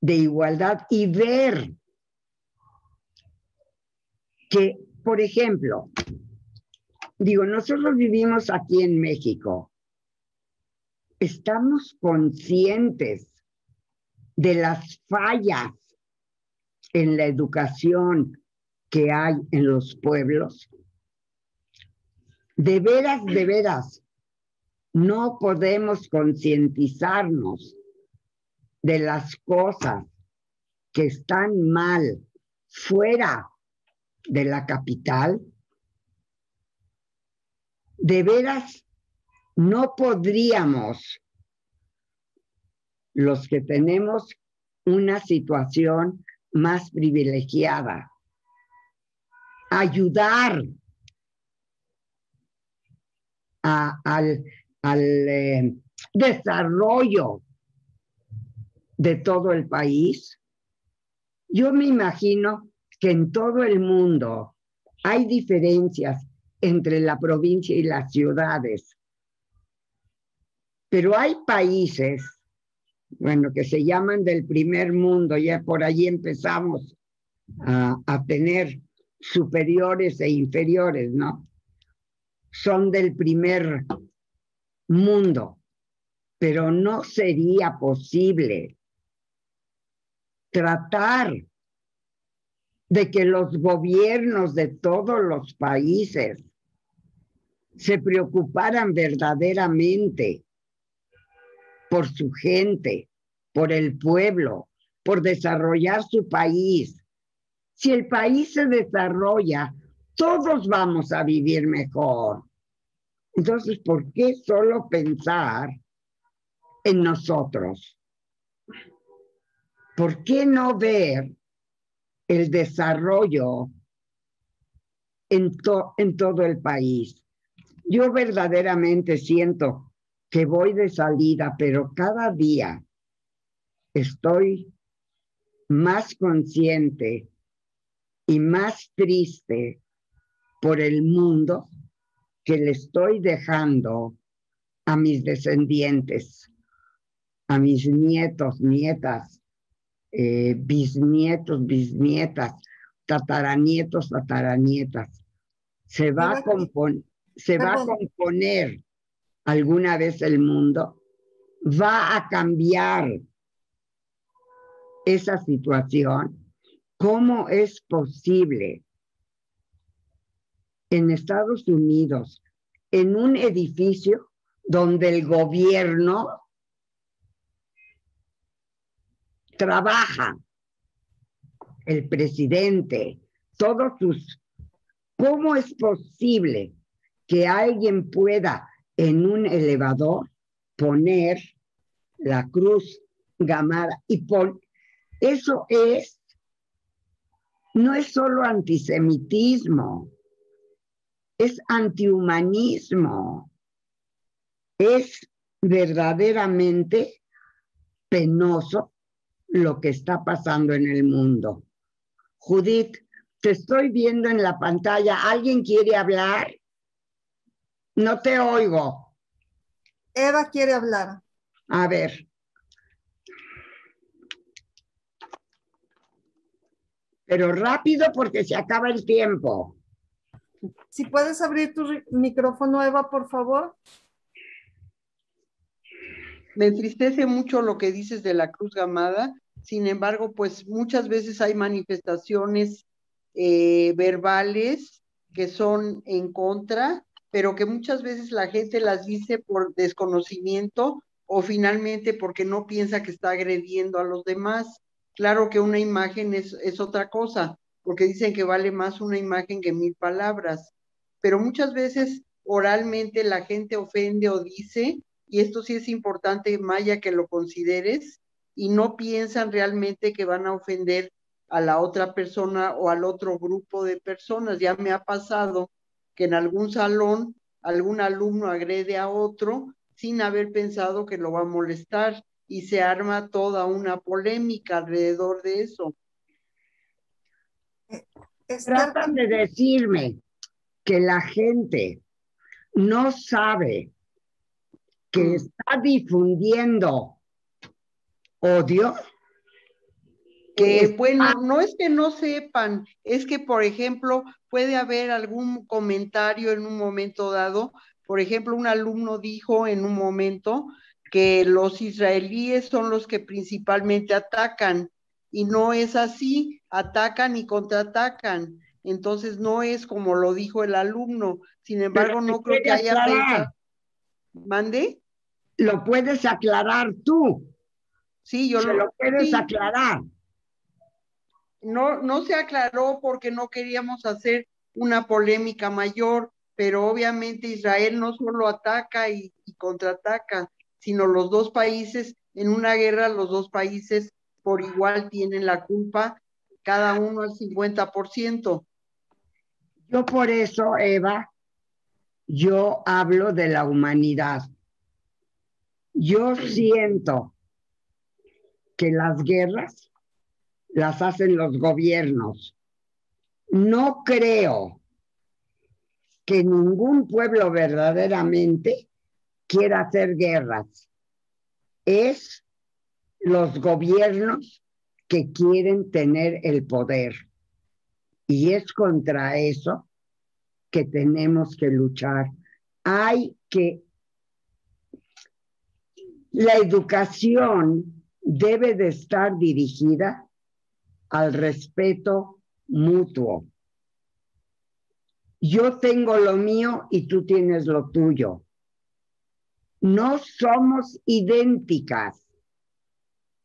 de igualdad y ver que, por ejemplo, digo, nosotros vivimos aquí en México, estamos conscientes de las fallas en la educación que hay en los pueblos. De veras, de veras, no podemos concientizarnos de las cosas que están mal fuera de la capital, de veras no podríamos, los que tenemos una situación más privilegiada, ayudar al, al eh, desarrollo de todo el país. Yo me imagino que en todo el mundo hay diferencias entre la provincia y las ciudades, pero hay países, bueno, que se llaman del primer mundo, ya por allí empezamos a, a tener superiores e inferiores, ¿no? Son del primer mundo, pero no sería posible tratar de que los gobiernos de todos los países se preocuparan verdaderamente por su gente, por el pueblo, por desarrollar su país. Si el país se desarrolla, todos vamos a vivir mejor. Entonces, ¿por qué solo pensar en nosotros? ¿Por qué no ver el desarrollo en, todo el país? Yo verdaderamente siento que voy de salida, pero cada día estoy más consciente y más triste por el mundo que le estoy dejando a mis descendientes, a mis nietos, nietas, eh, bisnietos, bisnietas, tataranietos, tataranietas. Se va, a se va a componer alguna vez el mundo, va a cambiar esa situación. ¿Cómo es posible en Estados Unidos, en un edificio donde el gobierno trabaja, el presidente, todos sus... ¿Cómo es posible que alguien pueda en un elevador poner la cruz gamada y eso es no es solo antisemitismo, es antihumanismo, es verdaderamente penoso lo que está pasando en el mundo. Judith, te estoy viendo en la pantalla. ¿Alguien quiere hablar? No te oigo. Eva quiere hablar. A ver. Pero rápido porque se acaba el tiempo. Si puedes abrir tu micrófono, Eva, por favor. Me entristece mucho lo que dices de la Cruz Gamada. Sin embargo, pues muchas veces hay manifestaciones eh, verbales que son en contra pero que muchas veces la gente las dice por desconocimiento o finalmente porque no piensa que está agrediendo a los demás. Claro que una imagen es, es otra cosa, porque dicen que vale más una imagen que mil palabras, pero muchas veces oralmente la gente ofende o dice, y esto sí es importante, Maya, que lo consideres, y no piensan realmente que van a ofender a la otra persona o al otro grupo de personas. Ya me ha pasado que en algún salón algún alumno agrede a otro sin haber pensado que lo va a molestar y se arma toda una polémica alrededor de eso. Tratan de decirme que la gente no sabe que mm. está difundiendo odio que bueno, no es que no sepan, es que por ejemplo puede haber algún comentario en un momento dado, por ejemplo, un alumno dijo en un momento que los israelíes son los que principalmente atacan y no es así, atacan y contraatacan. Entonces no es como lo dijo el alumno. Sin embargo, no creo que haya pensado. ¿Mande? Lo puedes aclarar tú. Sí, yo lo, lo puedes aclarar no, no se aclaró porque no queríamos hacer una polémica mayor, pero obviamente Israel no solo ataca y, contraataca, sino los dos países, en una guerra los dos países por igual tienen la culpa, cada uno al 50%. Yo por eso, Eva, yo hablo de la humanidad. Yo siento que las guerras las hacen los gobiernos. No creo que ningún pueblo verdaderamente quiera hacer guerras. Es los gobiernos que quieren tener el poder. Y es contra eso que tenemos que luchar. Hay que... La educación debe de estar dirigida al respeto mutuo. Yo tengo lo mío y tú tienes lo tuyo. No somos idénticas,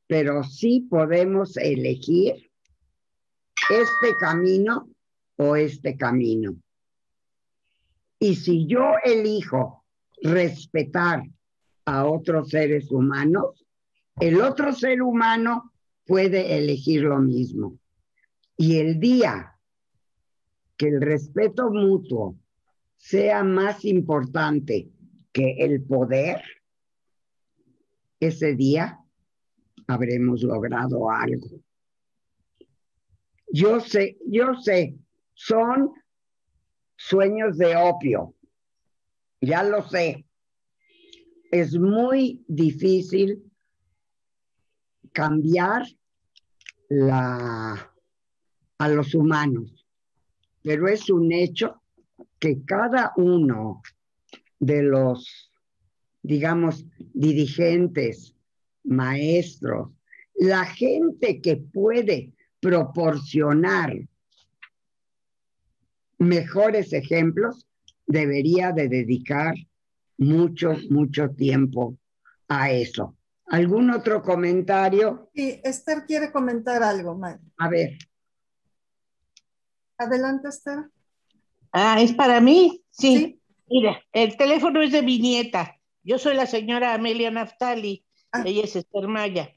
pero sí podemos elegir este camino o este camino. Y si yo elijo respetar a otros seres humanos, el otro ser humano puede elegir lo mismo. Y el día que el respeto mutuo sea más importante que el poder, ese día habremos logrado algo. Yo sé, yo sé, son sueños de opio, ya lo sé. Es muy difícil cambiar a los humanos, pero es un hecho que cada uno de los, digamos, dirigentes, maestros, la gente que puede proporcionar mejores ejemplos, debería de dedicar mucho, mucho tiempo a eso. ¿Algún otro comentario? Sí, Esther quiere comentar algo, May. A ver. Adelante, Esther. Ah, ¿es para mí? Sí. Mira, el teléfono es de mi nieta. Yo soy la señora Amelia Naftali. Ah. Ella es Esther Maya.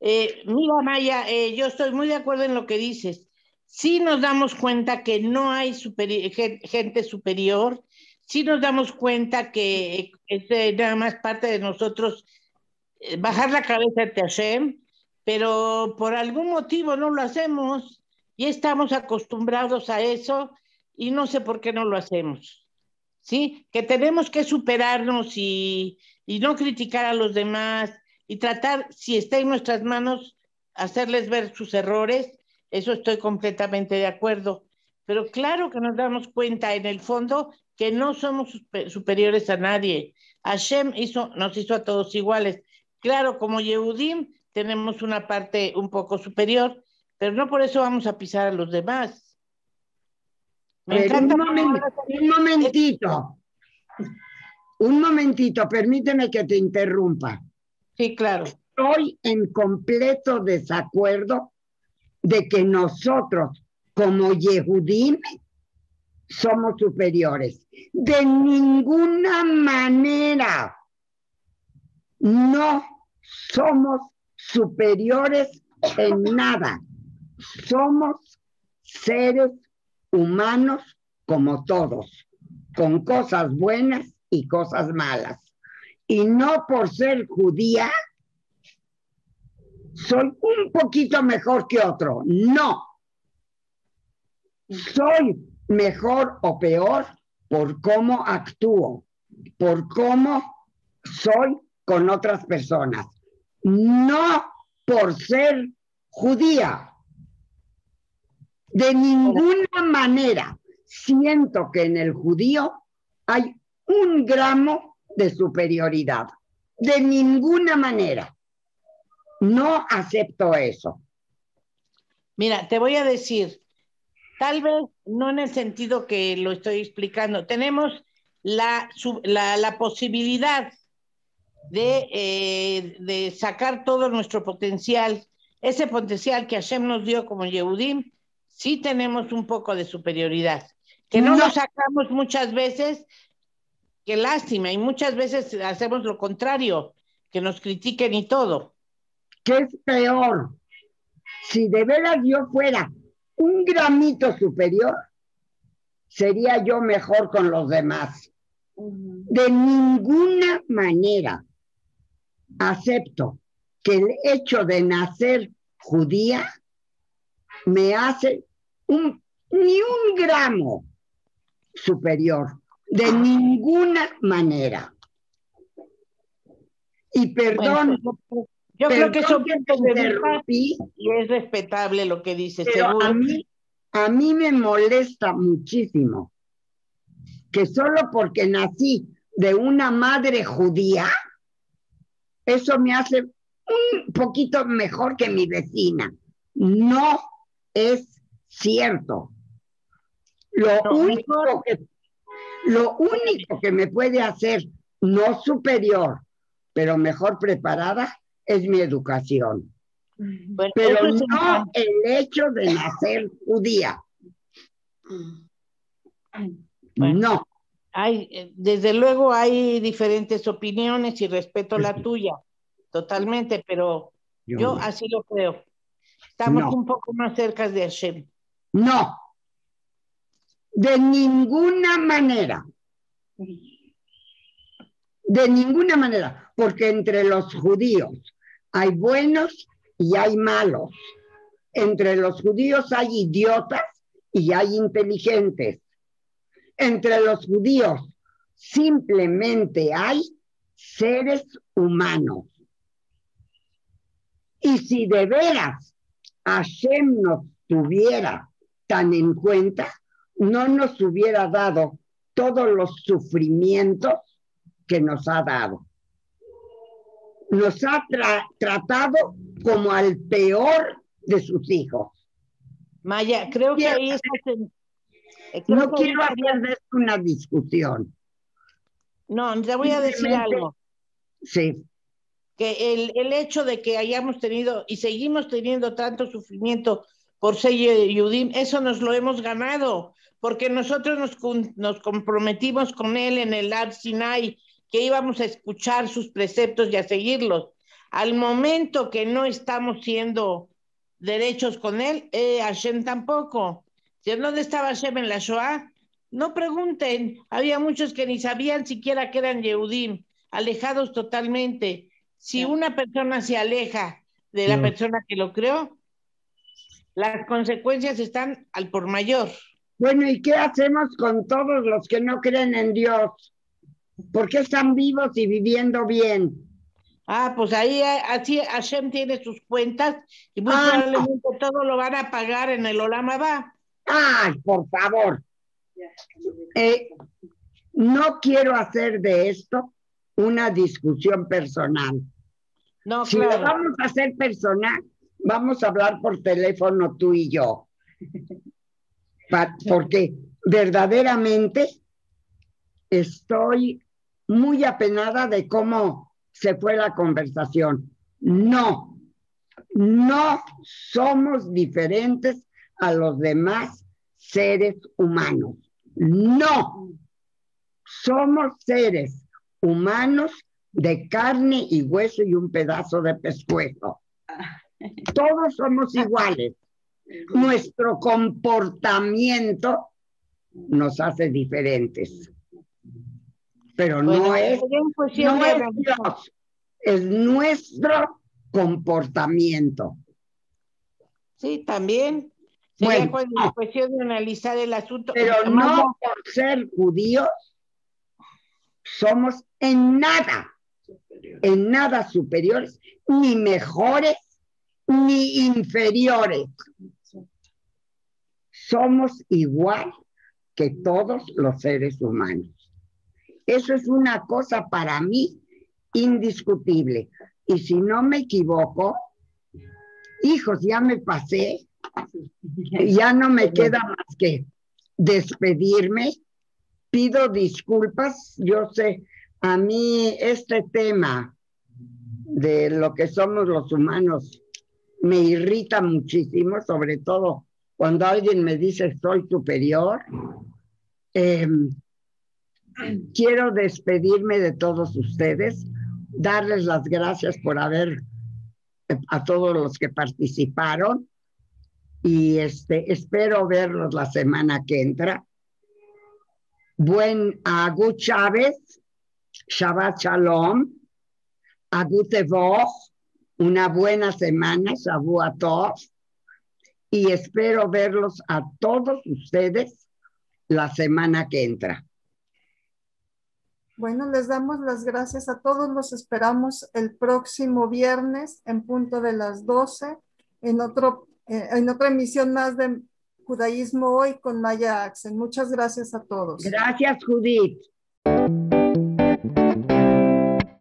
Eh, mira, Maya, eh, yo estoy muy de acuerdo en lo que dices. Sí nos damos cuenta que no hay gente superior. Sí nos damos cuenta que es eh, nada más parte de nosotros bajar la cabeza ante Hashem, pero por algún motivo no lo hacemos y estamos acostumbrados a eso y no sé por qué no lo hacemos. ¿Sí? Que tenemos que superarnos y, y no criticar a los demás y tratar, si está en nuestras manos, hacerles ver sus errores. Eso estoy completamente de acuerdo. Pero claro que nos damos cuenta en el fondo que no somos superiores a nadie. Hashem hizo, nos hizo a todos iguales. Claro, como Yehudim tenemos una parte un poco superior, pero no por eso vamos a pisar a los demás. Me encanta un, momentito. Un momentito, permíteme que te interrumpa. Sí, claro. Estoy en completo desacuerdo de que nosotros, como Yehudim, somos superiores. De ninguna manera. No somos superiores en nada. Somos seres humanos como todos, con cosas buenas y cosas malas. Y no por ser judía, soy un poquito mejor que otro. No. Soy mejor o peor por cómo actúo, por cómo soy con otras personas. No por ser judía. De ninguna manera siento que en el judío hay un gramo de superioridad. De ninguna manera. No acepto eso. Mira, te voy a decir, tal vez no en el sentido que lo estoy explicando, tenemos la, la, posibilidad de, eh, de, sacar todo nuestro potencial, ese potencial que Hashem nos dio como Yehudim, sí tenemos un poco de superioridad, que no, no. lo sacamos muchas veces, qué lástima, y muchas veces hacemos lo contrario, que nos critiquen y todo. ¿Qué es peor? Si de veras yo fuera un gramito superior, sería yo mejor con los demás. De ninguna manera acepto que el hecho de nacer judía me hace un, ni un gramo superior. De ninguna manera. Y perdón, bueno, yo creo que eso y es respetable lo que dice. Pero a mí, a mí me molesta muchísimo que solo porque nací de una madre judía, eso me hace un poquito mejor que mi vecina. No es cierto. Lo, no, único, que, lo único que me puede hacer no superior, pero mejor preparada, es mi educación. Bueno, Pero no el hecho de nacer judía. Bueno, no. Hay, eh, desde luego hay diferentes opiniones y respeto la tuya, totalmente, pero yo, yo así lo creo. Estamos no. un poco más cerca de Hashem. No, de ninguna manera. De ninguna manera, porque entre los judíos hay buenos y hay malos. Entre los judíos hay idiotas y hay inteligentes. Entre los judíos simplemente hay seres humanos. Y si de veras Hashem nos tuviera tan en cuenta, no nos hubiera dado todos los sufrimientos que nos ha dado nos ha tra tratado como al peor de sus hijos. Maya, creo que ahí está... Creo no quiero hacer de esto una discusión. No, te voy a decir algo. Sí. Que el, el, hecho de que hayamos tenido y seguimos teniendo tanto sufrimiento por ser Yudim, eso nos lo hemos ganado, porque nosotros nos, nos comprometimos con él en el Ar Sinai que íbamos a escuchar sus preceptos y a seguirlos. Al momento que no estamos siendo derechos con él, eh, Hashem tampoco. ¿Dónde estaba Hashem en la Shoah? No pregunten, había muchos que ni sabían siquiera que eran Yehudim, alejados totalmente. Si una persona se aleja de la persona que lo creó, las consecuencias están al por mayor. Bueno, ¿y qué hacemos con todos los que no creen en Dios? ¿Por qué están vivos y viviendo bien? Ah, pues ahí así Hashem tiene sus cuentas y muy ah, probablemente no. todo lo van a pagar en el Olama va. Ay, por favor. Eh, no quiero hacer de esto una discusión personal. No, si claro. lo vamos a hacer personal, vamos a hablar por teléfono tú y yo. Pa porque verdaderamente estoy muy apenada de cómo se fue la conversación. No, no somos diferentes a los demás seres humanos. No, somos seres humanos de carne y hueso y un pedazo de pescuezo. Todos somos iguales. Nuestro comportamiento nos hace diferentes. Pero no, es, no es Dios, es nuestro comportamiento. Sí, también. Sería bueno, cuestión de analizar el asunto. Pero no por ser judíos somos en nada, en nada superiores, ni mejores, ni inferiores. Somos igual que todos los seres humanos. Eso es una cosa para mí indiscutible. Y si no me equivoco, hijos, ya me pasé, ya no me queda más que despedirme. Pido disculpas, yo sé, a mí este tema de lo que somos los humanos me irrita muchísimo, sobre todo cuando alguien me dice soy superior. Em, quiero despedirme de todos ustedes, darles las gracias por haber, a todos los que participaron, y este, espero verlos la semana que entra. Buen Agu Chávez, Shabbat Shalom, Agu Tevoj, una buena semana, Shavuot y espero verlos a todos ustedes la semana que entra. Bueno, les damos las gracias a todos. Los esperamos el próximo viernes en punto de las 12 en, otro, eh, en otra emisión más de Judaísmo Hoy con Maya Axel. Muchas gracias a todos. Gracias, Judith.